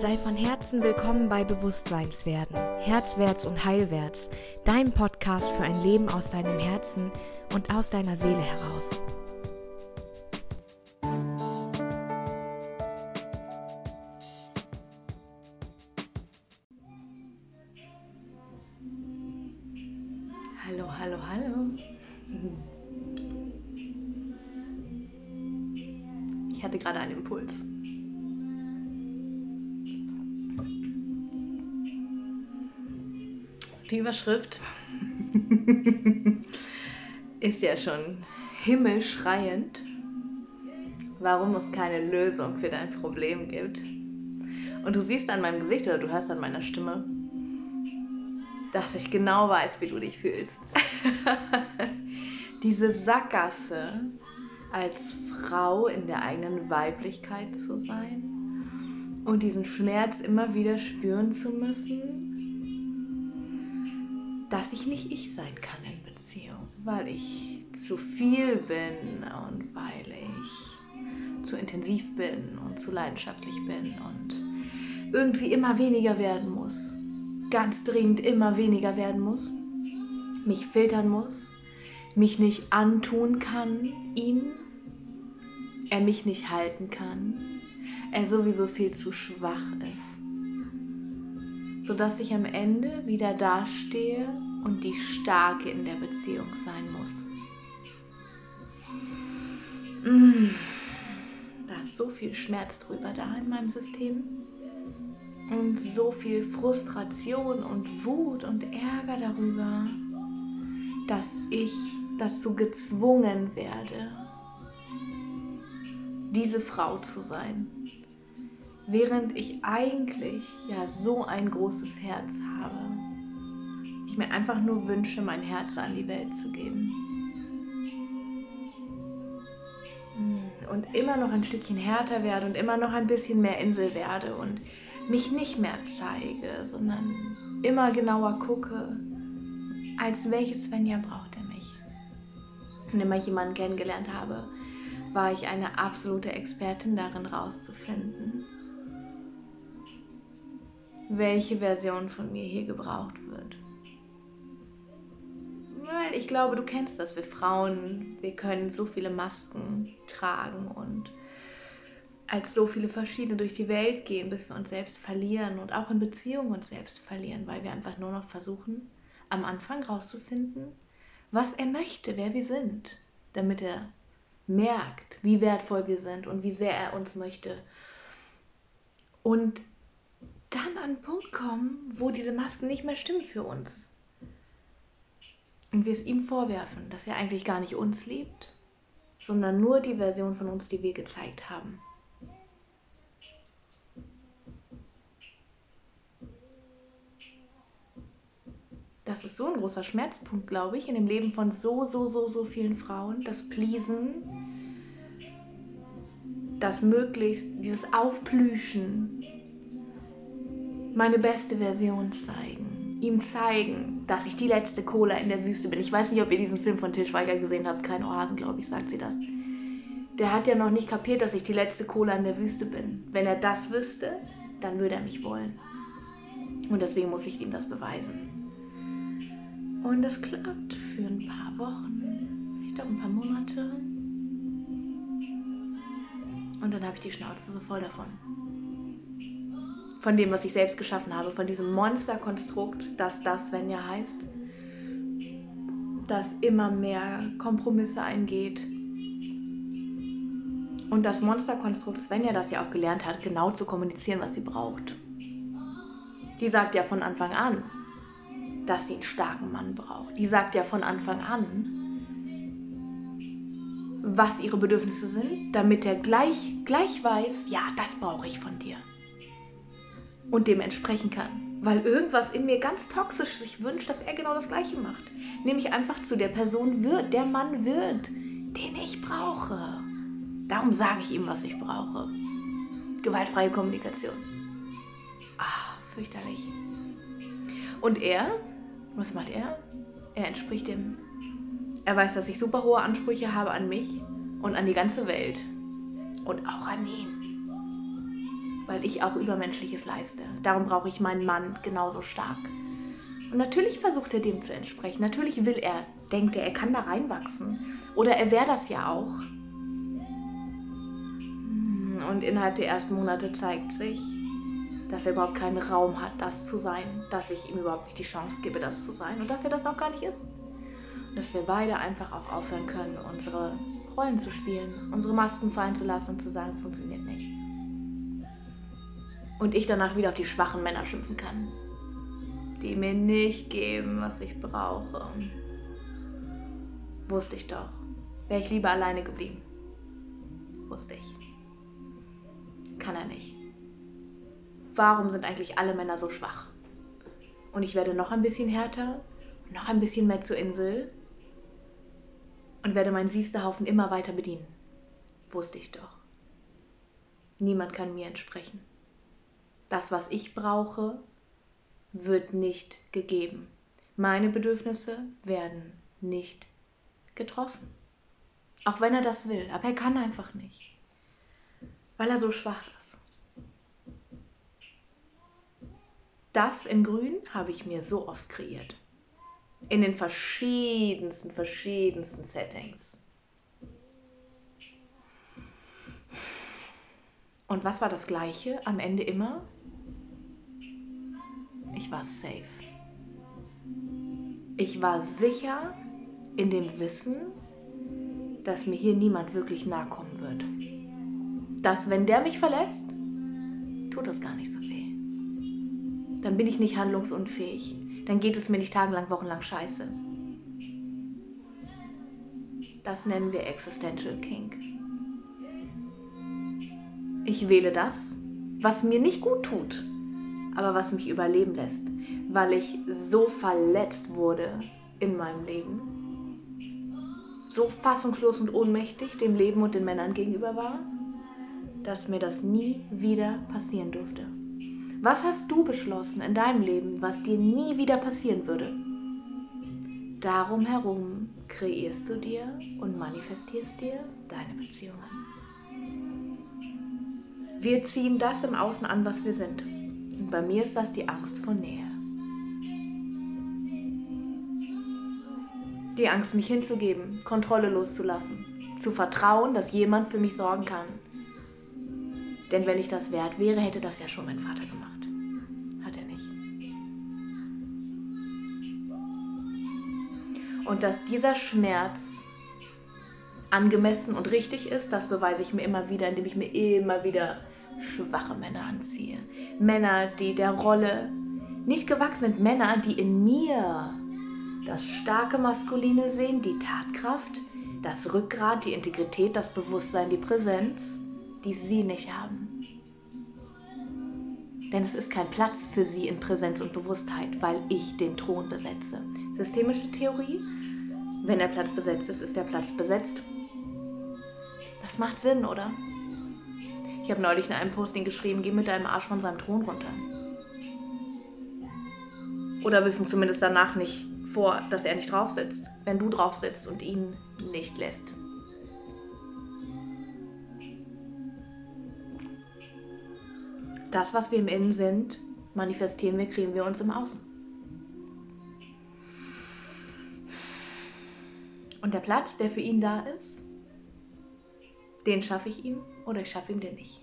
Sei von Herzen willkommen bei Bewusstseinswerden, Herzwärts und Heilwärts, dein Podcast für ein Leben aus deinem Herzen und aus deiner Seele heraus. Schon himmelschreiend, warum es keine Lösung für dein Problem gibt. Und du siehst an meinem Gesicht oder du hörst an meiner Stimme, dass ich genau weiß, wie du dich fühlst. Diese Sackgasse als Frau in der eigenen Weiblichkeit zu sein und diesen Schmerz immer wieder spüren zu müssen, dass ich nicht ich sein kann in Beziehung, weil ich zu viel bin und weil ich zu intensiv bin und zu leidenschaftlich bin und irgendwie immer weniger werden muss, ganz dringend immer weniger werden muss, mich filtern muss, mich nicht antun kann, ihm, er mich nicht halten kann, er sowieso viel zu schwach ist sodass ich am Ende wieder dastehe und die Starke in der Beziehung sein muss. Mm. Da ist so viel Schmerz drüber da in meinem System und so viel Frustration und Wut und Ärger darüber, dass ich dazu gezwungen werde, diese Frau zu sein während ich eigentlich ja so ein großes Herz habe. Ich mir einfach nur wünsche, mein Herz an die Welt zu geben. Und immer noch ein Stückchen härter werde und immer noch ein bisschen mehr Insel werde und mich nicht mehr zeige, sondern immer genauer gucke, als welches Svenja braucht er mich. Und immer jemanden kennengelernt habe, war ich eine absolute Expertin darin rauszufinden, welche Version von mir hier gebraucht wird. Weil ich glaube, du kennst das, wir Frauen, wir können so viele Masken tragen und als so viele verschiedene durch die Welt gehen, bis wir uns selbst verlieren und auch in Beziehungen uns selbst verlieren, weil wir einfach nur noch versuchen, am Anfang rauszufinden, was er möchte, wer wir sind, damit er merkt, wie wertvoll wir sind und wie sehr er uns möchte. Und dann an einen Punkt kommen, wo diese Masken nicht mehr stimmen für uns. Und wir es ihm vorwerfen, dass er eigentlich gar nicht uns liebt, sondern nur die Version von uns, die wir gezeigt haben. Das ist so ein großer Schmerzpunkt, glaube ich, in dem Leben von so, so, so, so vielen Frauen. Das Pleasen, das möglichst, dieses Aufplüschen, meine beste Version zeigen. Ihm zeigen, dass ich die letzte Cola in der Wüste bin. Ich weiß nicht, ob ihr diesen Film von Til Schweiger gesehen habt. Kein Oasen, glaube ich, sagt sie das. Der hat ja noch nicht kapiert, dass ich die letzte Cola in der Wüste bin. Wenn er das wüsste, dann würde er mich wollen. Und deswegen muss ich ihm das beweisen. Und das klappt für ein paar Wochen, vielleicht auch ein paar Monate. Und dann habe ich die Schnauze so voll davon von dem, was ich selbst geschaffen habe, von diesem Monsterkonstrukt, das das Svenja heißt, das immer mehr Kompromisse eingeht. Und das Monsterkonstrukt Svenja, das ja auch gelernt hat, genau zu kommunizieren, was sie braucht. Die sagt ja von Anfang an, dass sie einen starken Mann braucht. Die sagt ja von Anfang an, was ihre Bedürfnisse sind, damit er gleich, gleich weiß, ja, das brauche ich von dir und dem entsprechen kann. Weil irgendwas in mir ganz toxisch sich wünscht, dass er genau das Gleiche macht. Nämlich einfach zu der Person wird, der Mann wird, den ich brauche. Darum sage ich ihm, was ich brauche. Gewaltfreie Kommunikation. Ah, fürchterlich. Und er, was macht er? Er entspricht dem. Er weiß, dass ich super hohe Ansprüche habe an mich und an die ganze Welt. Und auch an ihn. Weil ich auch Übermenschliches leiste. Darum brauche ich meinen Mann genauso stark. Und natürlich versucht er dem zu entsprechen. Natürlich will er, denkt er, er kann da reinwachsen. Oder er wäre das ja auch. Und innerhalb der ersten Monate zeigt sich, dass er überhaupt keinen Raum hat, das zu sein. Dass ich ihm überhaupt nicht die Chance gebe, das zu sein. Und dass er das auch gar nicht ist. Und dass wir beide einfach auch aufhören können, unsere Rollen zu spielen, unsere Masken fallen zu lassen und zu sagen, es funktioniert nicht. Und ich danach wieder auf die schwachen Männer schimpfen kann, die mir nicht geben, was ich brauche. Wusste ich doch. Wäre ich lieber alleine geblieben. Wusste ich. Kann er nicht. Warum sind eigentlich alle Männer so schwach? Und ich werde noch ein bisschen härter, noch ein bisschen mehr zur Insel und werde meinen Siesterhaufen immer weiter bedienen. Wusste ich doch. Niemand kann mir entsprechen. Das, was ich brauche, wird nicht gegeben. Meine Bedürfnisse werden nicht getroffen. Auch wenn er das will, aber er kann einfach nicht, weil er so schwach ist. Das in Grün habe ich mir so oft kreiert in den verschiedensten, verschiedensten Settings. Und was war das Gleiche am Ende immer? Ich war safe. Ich war sicher in dem Wissen, dass mir hier niemand wirklich nahe kommen wird. Dass wenn der mich verlässt, tut das gar nicht so weh. Dann bin ich nicht handlungsunfähig dann geht es mir nicht tagelang, wochenlang scheiße. Das nennen wir Existential Kink. Ich wähle das, was mir nicht gut tut, aber was mich überleben lässt, weil ich so verletzt wurde in meinem Leben, so fassungslos und ohnmächtig dem Leben und den Männern gegenüber war, dass mir das nie wieder passieren durfte. Was hast du beschlossen in deinem Leben, was dir nie wieder passieren würde? Darum herum kreierst du dir und manifestierst dir deine Beziehungen. Wir ziehen das im Außen an, was wir sind. Und bei mir ist das die Angst vor Nähe. Die Angst, mich hinzugeben, Kontrolle loszulassen, zu vertrauen, dass jemand für mich sorgen kann. Denn wenn ich das wert wäre, hätte das ja schon mein Vater gemacht. Und dass dieser Schmerz angemessen und richtig ist, das beweise ich mir immer wieder, indem ich mir immer wieder schwache Männer anziehe. Männer, die der Rolle nicht gewachsen sind. Männer, die in mir das starke Maskuline sehen, die Tatkraft, das Rückgrat, die Integrität, das Bewusstsein, die Präsenz, die sie nicht haben. Denn es ist kein Platz für sie in Präsenz und Bewusstheit, weil ich den Thron besetze. Systemische Theorie, wenn der Platz besetzt ist, ist der Platz besetzt. Das macht Sinn, oder? Ich habe neulich in einem Posting geschrieben, geh mit deinem Arsch von seinem Thron runter. Oder wirf ihm zumindest danach nicht vor, dass er nicht drauf sitzt, wenn du drauf sitzt und ihn nicht lässt. Das, was wir im Innen sind, manifestieren wir, kriegen wir uns im Außen. Und der Platz, der für ihn da ist, den schaffe ich ihm oder ich schaffe ihm den nicht.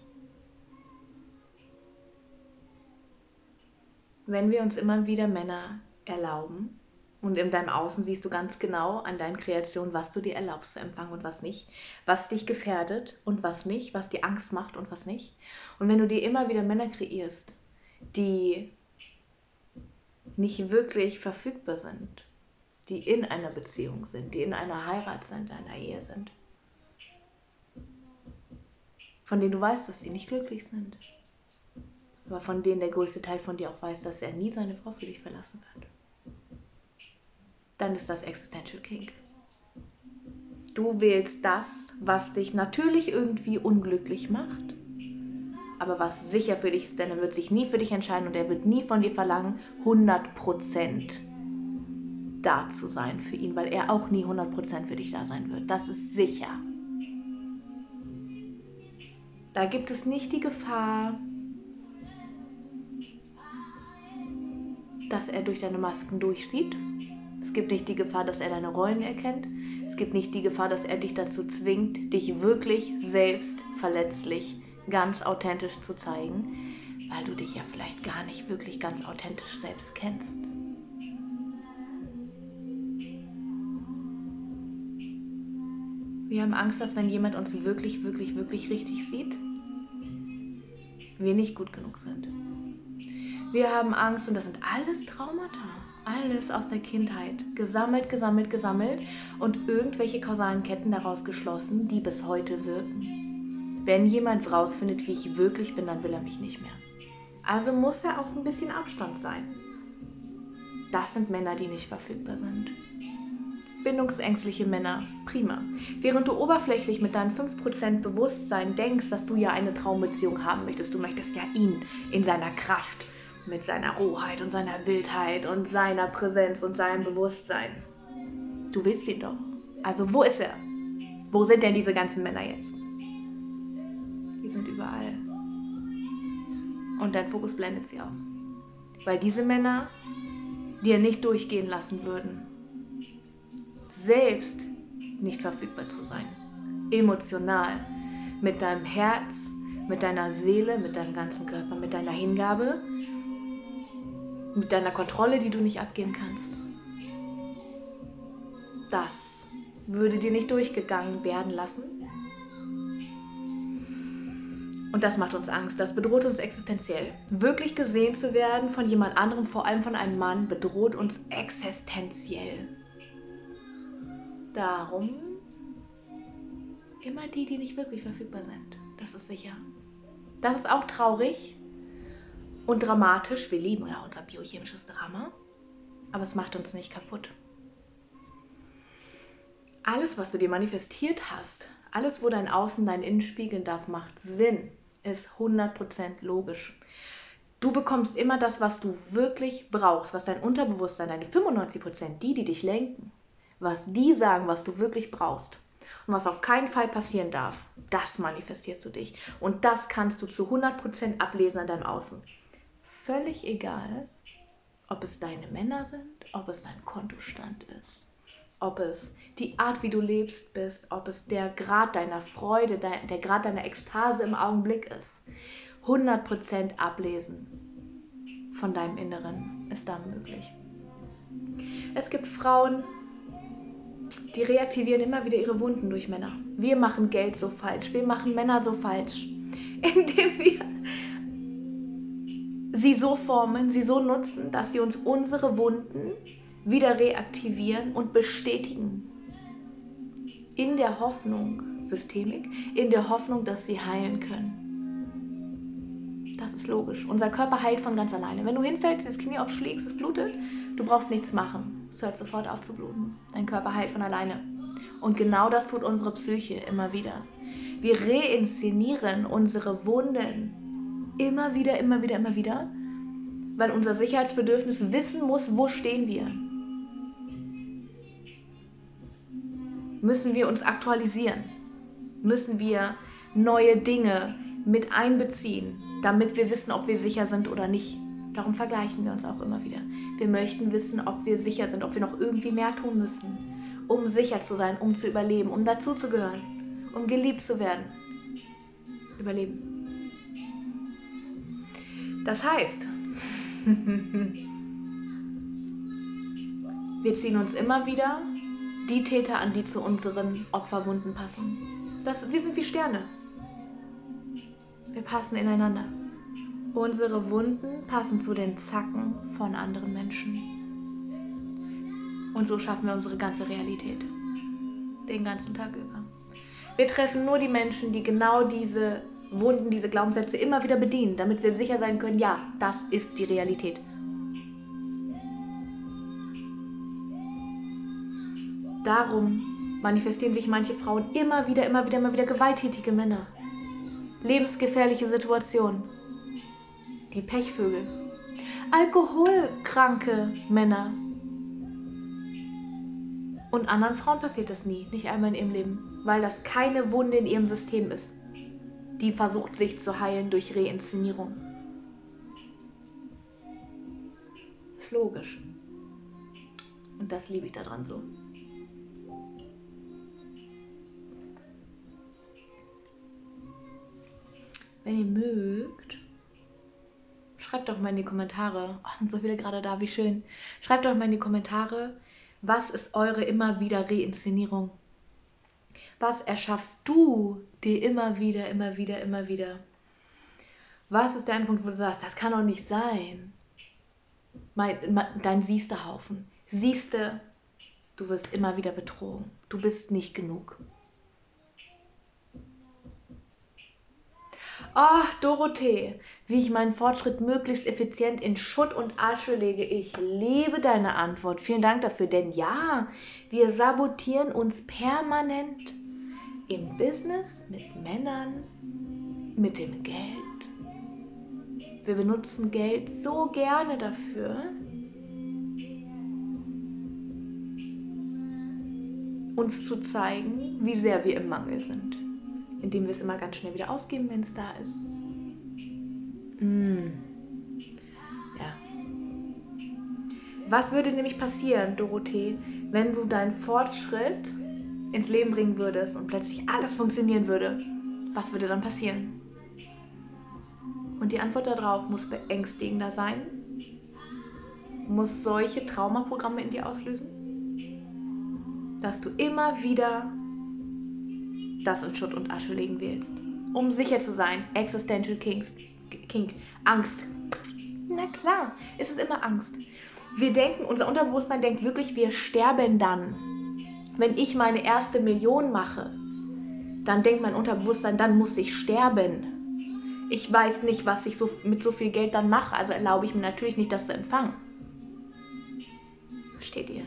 Wenn wir uns immer wieder Männer erlauben, und in deinem Außen siehst du ganz genau an deinen Kreationen, was du dir erlaubst zu empfangen und was nicht, was dich gefährdet und was nicht, was dir Angst macht und was nicht. Und wenn du dir immer wieder Männer kreierst, die nicht wirklich verfügbar sind, die in einer Beziehung sind, die in einer Heirat sind, einer Ehe sind. Von denen du weißt, dass sie nicht glücklich sind. Aber von denen der größte Teil von dir auch weiß, dass er nie seine Frau für dich verlassen wird. Dann ist das Existential Kink. Du wählst das, was dich natürlich irgendwie unglücklich macht, aber was sicher für dich ist, denn er wird sich nie für dich entscheiden und er wird nie von dir verlangen, 100 Prozent da zu sein für ihn, weil er auch nie 100% für dich da sein wird. Das ist sicher. Da gibt es nicht die Gefahr, dass er durch deine Masken durchsieht. Es gibt nicht die Gefahr, dass er deine Rollen erkennt. Es gibt nicht die Gefahr, dass er dich dazu zwingt, dich wirklich selbst verletzlich ganz authentisch zu zeigen, weil du dich ja vielleicht gar nicht wirklich ganz authentisch selbst kennst. Wir haben Angst, dass wenn jemand uns wirklich, wirklich, wirklich richtig sieht, wir nicht gut genug sind. Wir haben Angst und das sind alles Traumata. Alles aus der Kindheit. Gesammelt, gesammelt, gesammelt und irgendwelche kausalen Ketten daraus geschlossen, die bis heute wirken. Wenn jemand rausfindet, wie ich wirklich bin, dann will er mich nicht mehr. Also muss er auf ein bisschen Abstand sein. Das sind Männer, die nicht verfügbar sind bindungsängstliche Männer. Prima. Während du oberflächlich mit deinem 5% Bewusstsein denkst, dass du ja eine Traumbeziehung haben möchtest, du möchtest ja ihn in seiner Kraft, mit seiner Rohheit und seiner Wildheit und seiner Präsenz und seinem Bewusstsein. Du willst ihn doch. Also wo ist er? Wo sind denn diese ganzen Männer jetzt? Die sind überall. Und dein Fokus blendet sie aus. Weil diese Männer dir nicht durchgehen lassen würden, selbst nicht verfügbar zu sein. Emotional. Mit deinem Herz, mit deiner Seele, mit deinem ganzen Körper, mit deiner Hingabe, mit deiner Kontrolle, die du nicht abgeben kannst. Das würde dir nicht durchgegangen werden lassen. Und das macht uns Angst, das bedroht uns existenziell. Wirklich gesehen zu werden von jemand anderem, vor allem von einem Mann, bedroht uns existenziell. Darum immer die, die nicht wirklich verfügbar sind. Das ist sicher. Das ist auch traurig und dramatisch. Wir lieben ja unser biochemisches Drama, aber es macht uns nicht kaputt. Alles, was du dir manifestiert hast, alles, wo dein Außen dein Innen spiegeln darf, macht Sinn, ist 100% logisch. Du bekommst immer das, was du wirklich brauchst, was dein Unterbewusstsein, deine 95%, die, die dich lenken, was die sagen, was du wirklich brauchst und was auf keinen Fall passieren darf, das manifestierst du dich. Und das kannst du zu 100% ablesen an deinem Außen. Völlig egal, ob es deine Männer sind, ob es dein Kontostand ist, ob es die Art, wie du lebst bist, ob es der Grad deiner Freude, der, Grad deiner Ekstase im Augenblick ist. 100% ablesen von deinem Inneren ist da möglich. Es gibt Frauen, die reaktivieren immer wieder ihre Wunden durch Männer. Wir machen Geld so falsch, wir machen Männer so falsch, indem wir sie so formen, sie so nutzen, dass sie uns unsere Wunden wieder reaktivieren und bestätigen. In der Hoffnung, Systemik, in der Hoffnung, dass sie heilen können. Das ist logisch. Unser Körper heilt von ganz alleine. Wenn du hinfällst, das Knie aufschlägst, es blutet, du brauchst nichts machen es hört sofort auf zu bluten. Dein Körper heilt von alleine. Und genau das tut unsere Psyche immer wieder. Wir reinszenieren unsere Wunden immer wieder, immer wieder, immer wieder, weil unser Sicherheitsbedürfnis wissen muss, wo stehen wir. Müssen wir uns aktualisieren? Müssen wir neue Dinge mit einbeziehen, damit wir wissen, ob wir sicher sind oder nicht? Darum vergleichen wir uns auch immer wieder. Wir möchten wissen, ob wir sicher sind, ob wir noch irgendwie mehr tun müssen, um sicher zu sein, um zu überleben, um dazuzugehören, um geliebt zu werden. Überleben. Das heißt, wir ziehen uns immer wieder die Täter an, die zu unseren Opferwunden passen. Das, wir sind wie Sterne. Wir passen ineinander. Unsere Wunden passen zu den Zacken von anderen Menschen. Und so schaffen wir unsere ganze Realität. Den ganzen Tag über. Wir treffen nur die Menschen, die genau diese Wunden, diese Glaubenssätze immer wieder bedienen, damit wir sicher sein können, ja, das ist die Realität. Darum manifestieren sich manche Frauen immer wieder, immer wieder, immer wieder gewalttätige Männer. Lebensgefährliche Situationen die Pechvögel. Alkoholkranke Männer. Und anderen Frauen passiert das nie, nicht einmal in ihrem Leben, weil das keine Wunde in ihrem System ist, die versucht sich zu heilen durch Reinszenierung. Ist logisch. Und das liebe ich daran so. Wenn ihr mögt, schreibt doch mal in die Kommentare. Oh, sind so viele gerade da, wie schön. Schreibt doch mal in die Kommentare, was ist eure immer wieder Reinszenierung? Was erschaffst du dir immer wieder, immer wieder, immer wieder? Was ist der Punkt, wo du sagst, das kann doch nicht sein? Mein, mein, dein Siehsterhaufen. Siehste, du wirst immer wieder betrogen. Du bist nicht genug. Ach, Dorothee, wie ich meinen Fortschritt möglichst effizient in Schutt und Asche lege. Ich liebe deine Antwort. Vielen Dank dafür. Denn ja, wir sabotieren uns permanent im Business, mit Männern, mit dem Geld. Wir benutzen Geld so gerne dafür, uns zu zeigen, wie sehr wir im Mangel sind. Indem wir es immer ganz schnell wieder ausgeben, wenn es da ist. Mm. Ja. Was würde nämlich passieren, Dorothee, wenn du deinen Fortschritt ins Leben bringen würdest und plötzlich alles funktionieren würde? Was würde dann passieren? Und die Antwort darauf muss beängstigender sein, muss solche Traumaprogramme in dir auslösen dass du immer wieder das in Schutt und Asche legen willst. Um sicher zu sein, Existential Kings, King, Angst. Na klar, ist es immer Angst. Wir denken, unser Unterbewusstsein denkt wirklich, wir sterben dann. Wenn ich meine erste Million mache, dann denkt mein Unterbewusstsein, dann muss ich sterben. Ich weiß nicht, was ich so, mit so viel Geld dann mache, also erlaube ich mir natürlich nicht, das zu empfangen. Versteht ihr?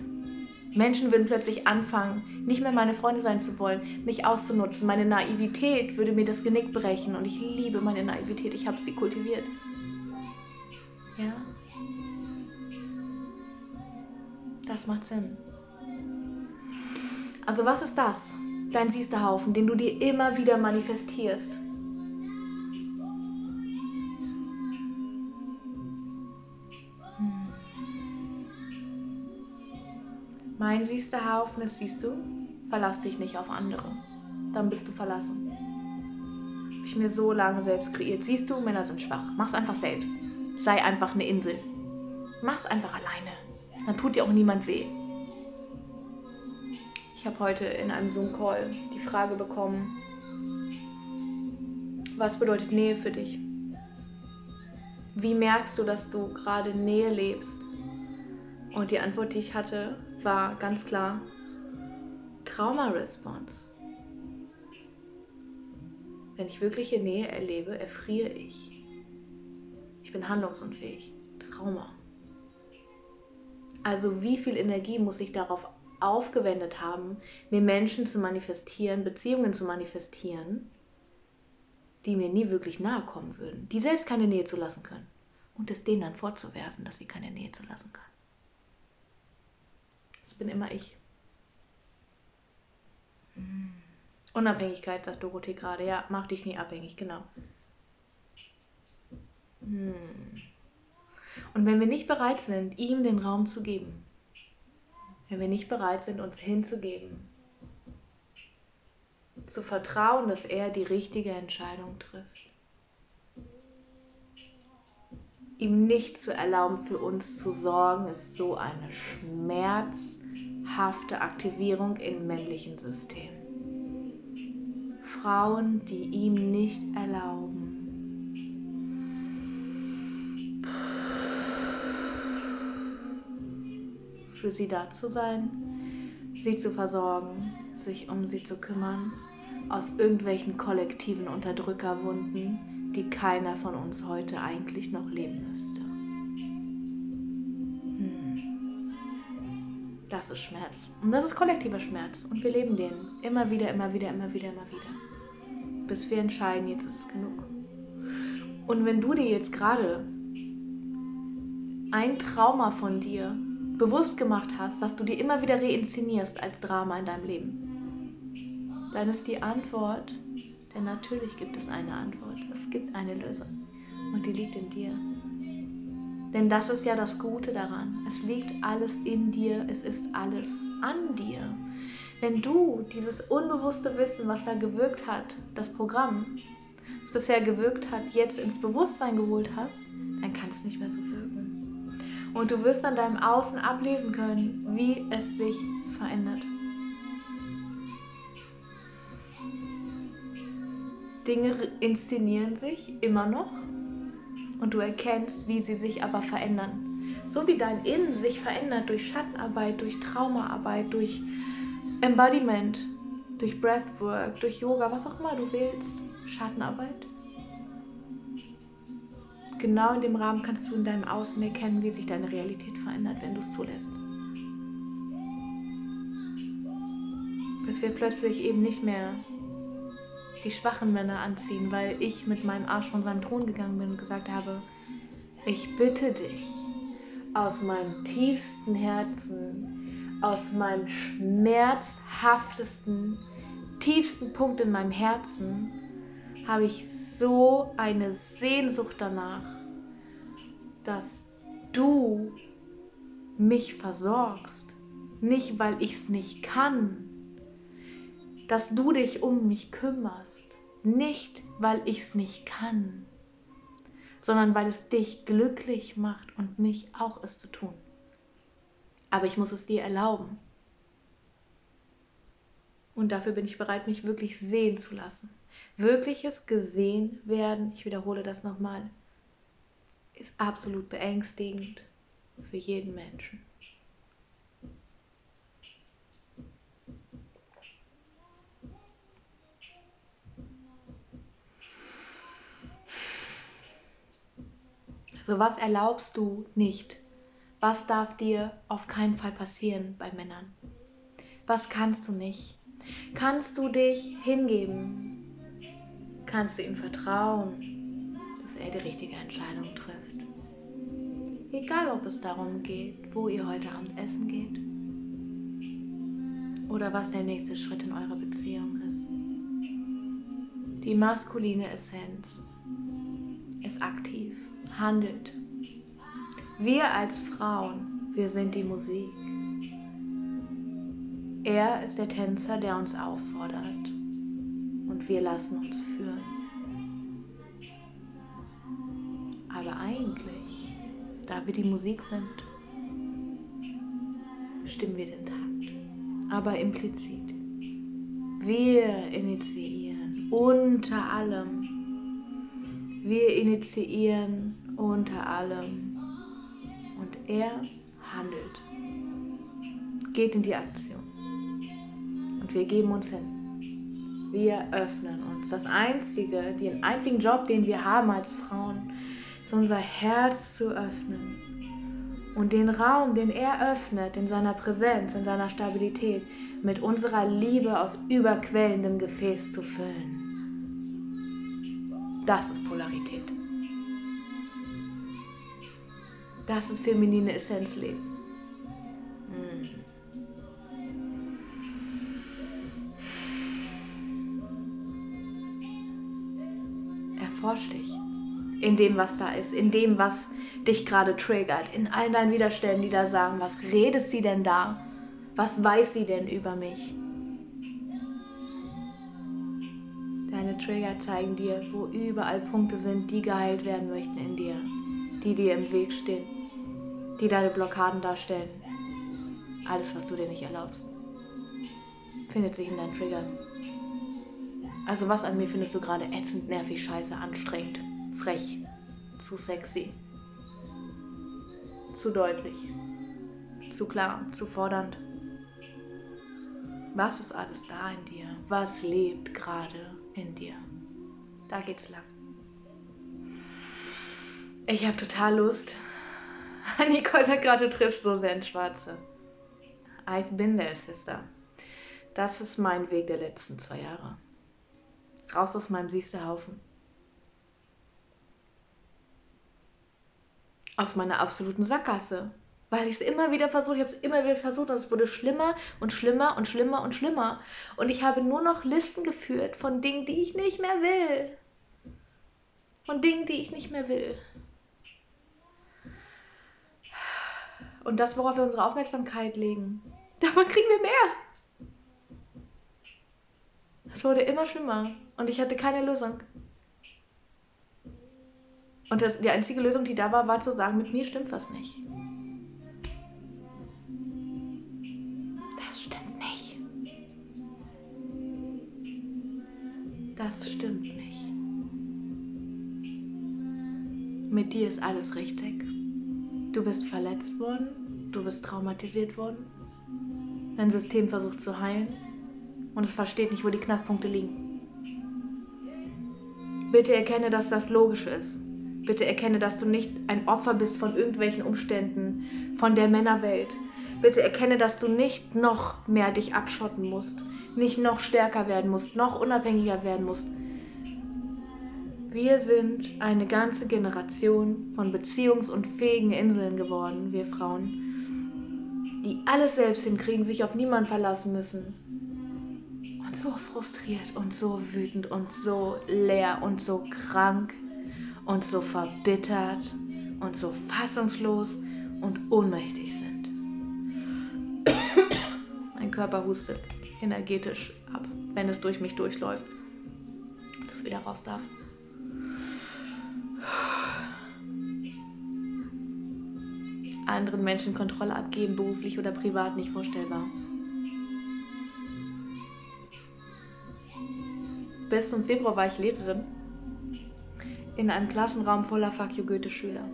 Menschen würden plötzlich anfangen, nicht mehr meine Freunde sein zu wollen, mich auszunutzen. Meine Naivität würde mir das Genick brechen und ich liebe meine Naivität. Ich habe sie kultiviert. Ja? Das macht Sinn. Also was ist das? Dein Siesterhaufen, den du dir immer wieder manifestierst. Mein siehster Haufen ist, siehst du, verlass dich nicht auf andere. Dann bist du verlassen. Hab ich mir so lange selbst kreiert. Siehst du, Männer sind schwach. Mach's einfach selbst. Sei einfach eine Insel. Mach's einfach alleine. Dann tut dir auch niemand weh. Ich habe heute in einem Zoom-Call die Frage bekommen, was bedeutet Nähe für dich? Wie merkst du, dass du gerade Nähe lebst? Und die Antwort, die ich hatte, war ganz klar Trauma-Response. Wenn ich wirkliche Nähe erlebe, erfriere ich. Ich bin handlungsunfähig. Trauma. Also wie viel Energie muss ich darauf aufgewendet haben, mir Menschen zu manifestieren, Beziehungen zu manifestieren, die mir nie wirklich nahe kommen würden, die selbst keine Nähe zulassen können und es denen dann vorzuwerfen, dass sie keine Nähe zulassen können. Das bin immer ich. Hm. Unabhängigkeit, sagt Dorothee gerade. Ja, mach dich nie abhängig, genau. Hm. Und wenn wir nicht bereit sind, ihm den Raum zu geben, wenn wir nicht bereit sind, uns hinzugeben, zu vertrauen, dass er die richtige Entscheidung trifft, ihm nicht zu erlauben, für uns zu sorgen, ist so eine Schmerz hafte Aktivierung im männlichen System. Frauen, die ihm nicht erlauben, für sie da zu sein, sie zu versorgen, sich um sie zu kümmern, aus irgendwelchen kollektiven Unterdrückerwunden, die keiner von uns heute eigentlich noch leben müsste. Das ist Schmerz. Und das ist kollektiver Schmerz. Und wir leben den. Immer wieder, immer wieder, immer wieder, immer wieder. Bis wir entscheiden, jetzt ist es genug. Und wenn du dir jetzt gerade ein Trauma von dir bewusst gemacht hast, dass du dir immer wieder reinszenierst als Drama in deinem Leben, dann ist die Antwort, denn natürlich gibt es eine Antwort. Gibt eine Lösung. Und die liegt in dir. Denn das ist ja das Gute daran. Es liegt alles in dir, es ist alles an dir. Wenn du dieses unbewusste Wissen, was da gewirkt hat, das Programm, das bisher gewirkt hat, jetzt ins Bewusstsein geholt hast, dann kann es nicht mehr so wirken. Und du wirst an deinem Außen ablesen können, wie es sich verändert. Dinge inszenieren sich immer noch und du erkennst, wie sie sich aber verändern. So wie dein Innen sich verändert durch Schattenarbeit, durch Traumaarbeit, durch Embodiment, durch Breathwork, durch Yoga, was auch immer du willst, Schattenarbeit. Genau in dem Rahmen kannst du in deinem Außen erkennen, wie sich deine Realität verändert, wenn du es zulässt. Bis wir plötzlich eben nicht mehr die schwachen Männer anziehen, weil ich mit meinem Arsch von seinem Thron gegangen bin und gesagt habe, ich bitte dich aus meinem tiefsten Herzen, aus meinem schmerzhaftesten, tiefsten Punkt in meinem Herzen, habe ich so eine Sehnsucht danach, dass du mich versorgst. Nicht, weil ich es nicht kann, dass du dich um mich kümmerst. Nicht, weil ich es nicht kann, sondern weil es dich glücklich macht und mich auch es zu tun. Aber ich muss es dir erlauben. Und dafür bin ich bereit, mich wirklich sehen zu lassen. Wirkliches gesehen werden, ich wiederhole das nochmal, ist absolut beängstigend für jeden Menschen. So was erlaubst du nicht? Was darf dir auf keinen Fall passieren bei Männern? Was kannst du nicht? Kannst du dich hingeben? Kannst du ihm vertrauen, dass er die richtige Entscheidung trifft? Egal, ob es darum geht, wo ihr heute Abend essen geht oder was der nächste Schritt in eurer Beziehung ist. Die maskuline Essenz ist aktiv handelt. Wir als Frauen, wir sind die Musik. Er ist der Tänzer, der uns auffordert und wir lassen uns führen. Aber eigentlich, da wir die Musik sind, bestimmen wir den Takt, aber implizit. Wir initiieren unter allem. Wir initiieren unter allem. Und er handelt, geht in die Aktion. Und wir geben uns hin. Wir öffnen uns. Das einzige, den einzigen Job, den wir haben als Frauen, ist unser Herz zu öffnen. Und den Raum, den er öffnet, in seiner Präsenz, in seiner Stabilität, mit unserer Liebe aus überquellendem Gefäß zu füllen. Das ist Polarität. Das ist feminine Essenzleben. Hm. Erforsch dich in dem, was da ist, in dem, was dich gerade triggert, in all deinen Widerständen, die da sagen, was redet sie denn da? Was weiß sie denn über mich? Deine Trigger zeigen dir, wo überall Punkte sind, die geheilt werden möchten in dir, die dir im Weg stehen die deine Blockaden darstellen. Alles, was du dir nicht erlaubst, findet sich in deinen Triggern. Also was an mir findest du gerade ätzend, nervig, scheiße, anstrengend, frech, zu sexy, zu deutlich, zu klar, zu fordernd? Was ist alles da in dir? Was lebt gerade in dir? Da geht's lang. Ich habe total Lust, Nicole sagt gerade, du triffst so sehr ins Schwarze. I've been there, Sister. Das ist mein Weg der letzten zwei Jahre. Raus aus meinem Siehsterhaufen. Aus meiner absoluten Sackgasse. Weil ich es immer wieder versucht, ich habe es immer wieder versucht und es wurde schlimmer und schlimmer und schlimmer und schlimmer. Und ich habe nur noch Listen geführt von Dingen, die ich nicht mehr will. Von Dingen, die ich nicht mehr will. Und das, worauf wir unsere Aufmerksamkeit legen, davon kriegen wir mehr. Es wurde immer schlimmer und ich hatte keine Lösung. Und das, die einzige Lösung, die da war, war zu sagen, mit mir stimmt was nicht. Das stimmt nicht. Das stimmt nicht. Mit dir ist alles richtig. Du bist verletzt worden, du bist traumatisiert worden. Dein System versucht zu heilen und es versteht nicht, wo die Knackpunkte liegen. Bitte erkenne, dass das logisch ist. Bitte erkenne, dass du nicht ein Opfer bist von irgendwelchen Umständen, von der Männerwelt. Bitte erkenne, dass du nicht noch mehr dich abschotten musst, nicht noch stärker werden musst, noch unabhängiger werden musst. Wir sind eine ganze Generation von beziehungs- und fähigen Inseln geworden, wir Frauen, die alles selbst hinkriegen, sich auf niemanden verlassen müssen. Und so frustriert und so wütend und so leer und so krank und so verbittert und so fassungslos und ohnmächtig sind. mein Körper hustet energetisch ab, wenn es durch mich durchläuft und es wieder raus darf. Anderen Menschen Kontrolle abgeben, beruflich oder privat nicht vorstellbar. Bis zum Februar war ich Lehrerin in einem Klassenraum voller you Goethe-Schüler.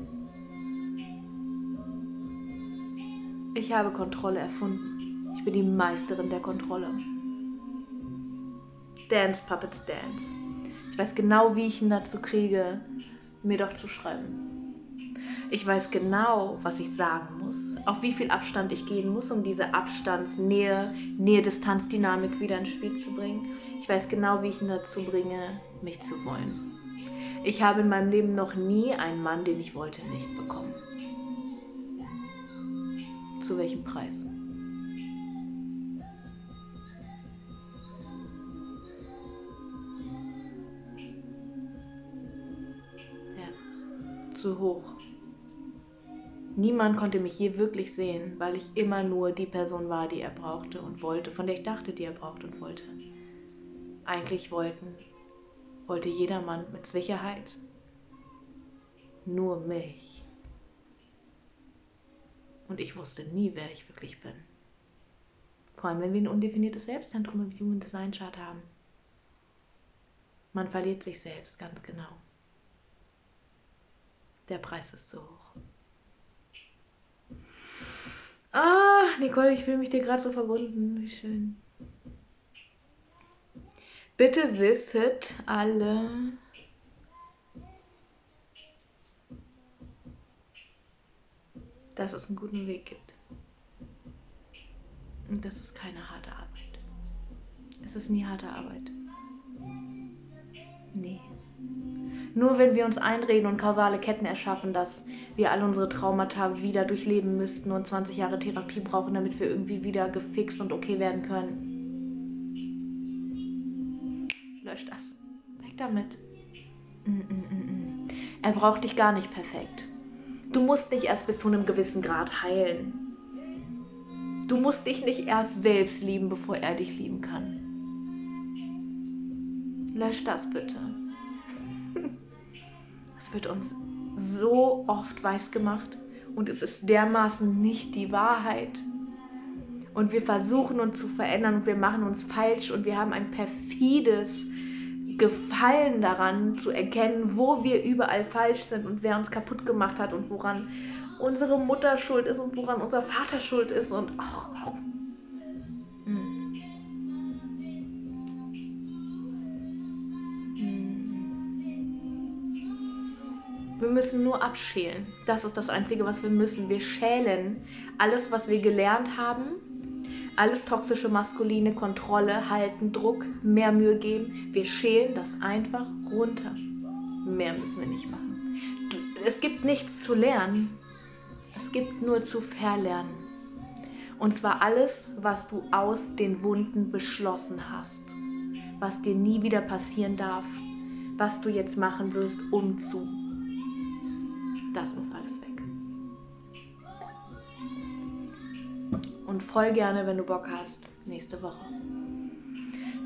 Ich habe Kontrolle erfunden. Ich bin die Meisterin der Kontrolle. Dance, Puppets, Dance. Ich weiß genau, wie ich ihn dazu kriege, mir doch zu schreiben. Ich weiß genau, was ich sagen muss, auf wie viel Abstand ich gehen muss, um diese Abstandsnähe, Nähe-Distanz-Dynamik wieder ins Spiel zu bringen. Ich weiß genau, wie ich ihn dazu bringe, mich zu wollen. Ich habe in meinem Leben noch nie einen Mann, den ich wollte, nicht bekommen. Zu welchem Preis? Zu hoch. Niemand konnte mich je wirklich sehen, weil ich immer nur die Person war, die er brauchte und wollte, von der ich dachte, die er brauchte und wollte. Eigentlich wollten wollte jedermann mit Sicherheit nur mich. Und ich wusste nie, wer ich wirklich bin. Vor allem, wenn wir ein undefiniertes Selbstzentrum im Human Design Chart haben. Man verliert sich selbst ganz genau. Der Preis ist so hoch. Ah, Nicole, ich fühle mich dir gerade so verbunden. Wie schön. Bitte wisset alle, dass es einen guten Weg gibt. Und das ist keine harte Arbeit. Es ist nie harte Arbeit. Nee. Nur wenn wir uns einreden und kausale Ketten erschaffen, dass wir all unsere Traumata wieder durchleben müssten und 20 Jahre Therapie brauchen, damit wir irgendwie wieder gefixt und okay werden können lösch das. Weg damit. Mm, mm, mm, er braucht dich gar nicht perfekt. Du musst nicht erst bis zu einem gewissen Grad heilen. Du musst dich nicht erst selbst lieben, bevor er dich lieben kann. Lösch das bitte. Wird uns so oft weiß gemacht und es ist dermaßen nicht die Wahrheit. Und wir versuchen uns zu verändern und wir machen uns falsch und wir haben ein perfides Gefallen daran zu erkennen, wo wir überall falsch sind und wer uns kaputt gemacht hat und woran unsere Mutter schuld ist und woran unser Vater schuld ist und oh, oh. Müssen nur abschälen. Das ist das Einzige, was wir müssen. Wir schälen alles, was wir gelernt haben, alles toxische maskuline Kontrolle, halten, Druck, mehr Mühe geben. Wir schälen das einfach runter. Mehr müssen wir nicht machen. Es gibt nichts zu lernen. Es gibt nur zu verlernen. Und zwar alles, was du aus den Wunden beschlossen hast. Was dir nie wieder passieren darf. Was du jetzt machen wirst, um zu. Das muss alles weg. voll gerne, wenn du Bock hast, nächste Woche.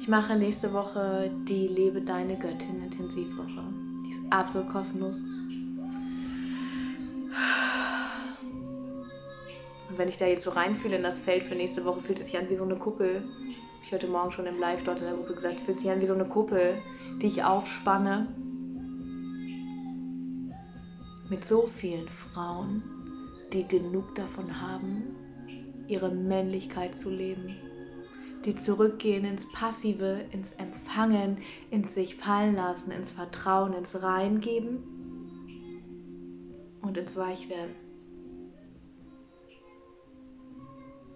Ich mache nächste Woche die Lebe deine Göttin Intensivwoche. Die ist absolut kostenlos. Und wenn ich da jetzt so reinfühle in das Feld für nächste Woche, fühlt es sich an wie so eine Kuppel. Ich heute Morgen schon im Live dort in der Gruppe gesagt, es fühlt sich an wie so eine Kuppel, die ich aufspanne. Mit so vielen Frauen, die genug davon haben, ihre Männlichkeit zu leben. Die zurückgehen ins Passive, ins Empfangen, ins sich fallen lassen, ins Vertrauen, ins Reingeben und ins Weichwerden.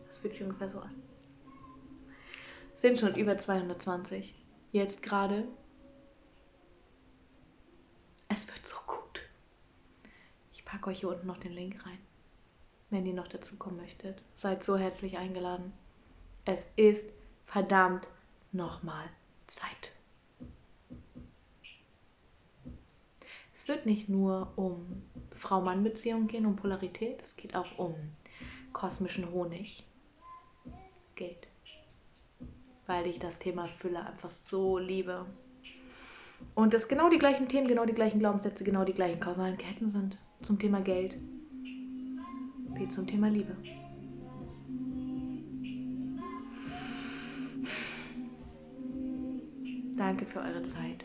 Das fühlt sich ungefähr so an. Sind schon über 220. Jetzt gerade. Es wird so gut. Ich packe euch hier unten noch den Link rein wenn ihr noch dazu kommen möchtet. Seid so herzlich eingeladen. Es ist verdammt nochmal Zeit. Es wird nicht nur um Frau-Mann-Beziehungen gehen, um Polarität, es geht auch um kosmischen Honig. Geld. Weil ich das Thema Fülle einfach so liebe. Und es genau die gleichen Themen, genau die gleichen Glaubenssätze, genau die gleichen kausalen Ketten sind zum Thema Geld wie zum Thema Liebe. Danke für eure Zeit.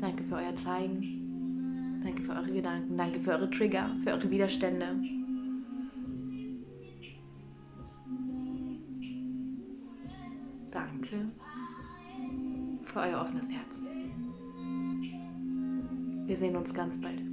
Danke für euer Zeigen. Danke für eure Gedanken. Danke für eure Trigger, für eure Widerstände. Danke für euer offenes Herz. Wir sehen uns ganz bald.